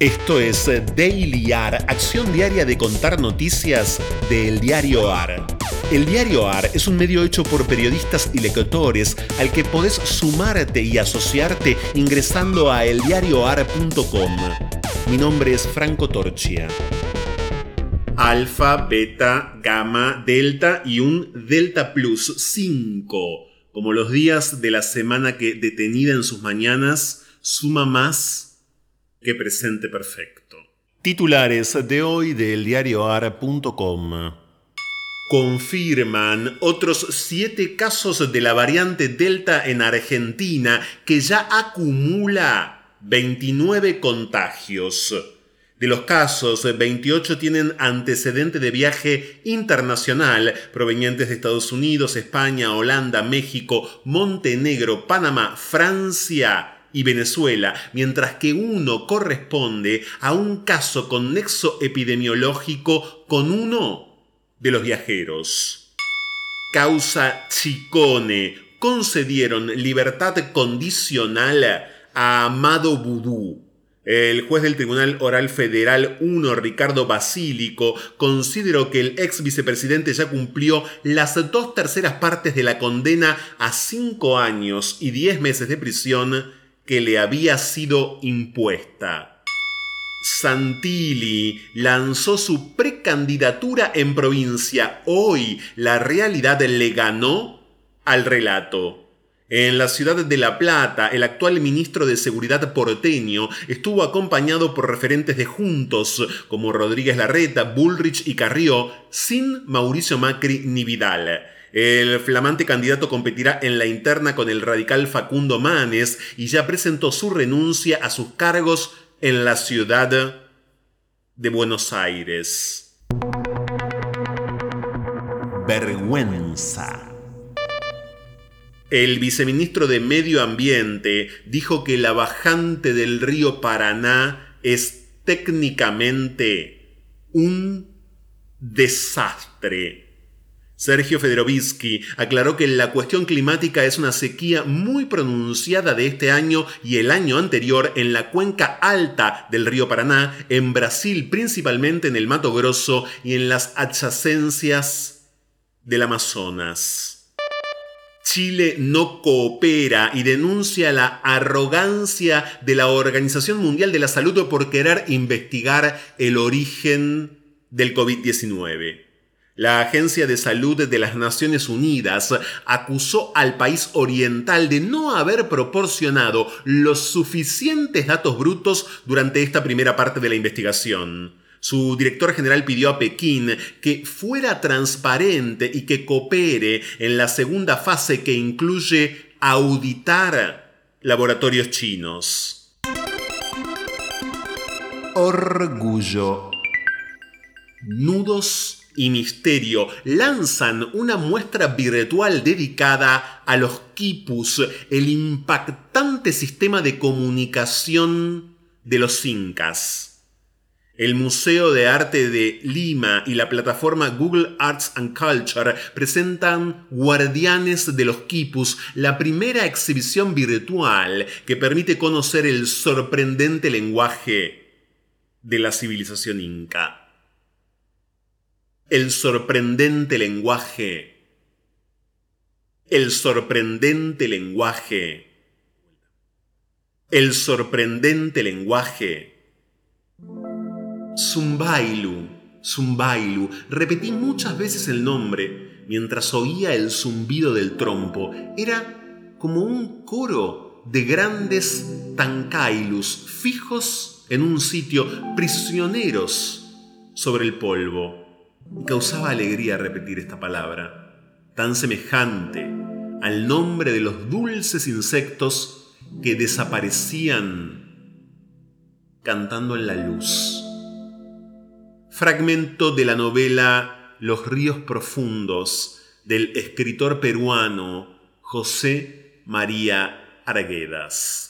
Esto es Daily AR, acción diaria de contar noticias del diario AR. El diario AR es un medio hecho por periodistas y lectores al que podés sumarte y asociarte ingresando a eldiarioar.com. Mi nombre es Franco Torchia. Alfa, beta, gamma, delta y un delta plus 5, como los días de la semana que detenida en sus mañanas suma más que presente perfecto. Titulares de hoy del diarioar.com. Confirman otros siete casos de la variante Delta en Argentina que ya acumula 29 contagios. De los casos, 28 tienen antecedente de viaje internacional provenientes de Estados Unidos, España, Holanda, México, Montenegro, Panamá, Francia y Venezuela, mientras que uno corresponde a un caso con nexo epidemiológico con uno de los viajeros. Causa Chicone. Concedieron libertad condicional a Amado Vudú. El juez del Tribunal Oral Federal 1, Ricardo Basílico, consideró que el ex vicepresidente ya cumplió las dos terceras partes de la condena a cinco años y diez meses de prisión que le había sido impuesta. Santilli lanzó su precandidatura en provincia. Hoy la realidad le ganó al relato. En la ciudad de La Plata, el actual ministro de Seguridad porteño estuvo acompañado por referentes de Juntos como Rodríguez Larreta, Bullrich y Carrió, sin Mauricio Macri ni Vidal. El flamante candidato competirá en la interna con el radical Facundo Manes y ya presentó su renuncia a sus cargos en la ciudad de Buenos Aires. Vergüenza. El viceministro de Medio Ambiente dijo que la bajante del río Paraná es técnicamente un desastre Sergio Federovisky aclaró que la cuestión climática es una sequía muy pronunciada de este año y el año anterior en la cuenca alta del río Paraná, en Brasil principalmente en el Mato Grosso y en las adyacencias del Amazonas. Chile no coopera y denuncia la arrogancia de la Organización Mundial de la Salud por querer investigar el origen del COVID-19. La Agencia de Salud de las Naciones Unidas acusó al país oriental de no haber proporcionado los suficientes datos brutos durante esta primera parte de la investigación. Su director general pidió a Pekín que fuera transparente y que coopere en la segunda fase que incluye auditar laboratorios chinos. Orgullo. Nudos y Misterio lanzan una muestra virtual dedicada a los quipus, el impactante sistema de comunicación de los incas. El Museo de Arte de Lima y la plataforma Google Arts and Culture presentan Guardianes de los Quipus, la primera exhibición virtual que permite conocer el sorprendente lenguaje de la civilización inca el sorprendente lenguaje, el sorprendente lenguaje, el sorprendente lenguaje. Zumbailu, Zumbailu, repetí muchas veces el nombre mientras oía el zumbido del trompo. Era como un coro de grandes tancailus fijos en un sitio, prisioneros sobre el polvo causaba alegría repetir esta palabra, tan semejante al nombre de los dulces insectos que desaparecían cantando en la luz. Fragmento de la novela Los ríos profundos del escritor peruano José María Arguedas.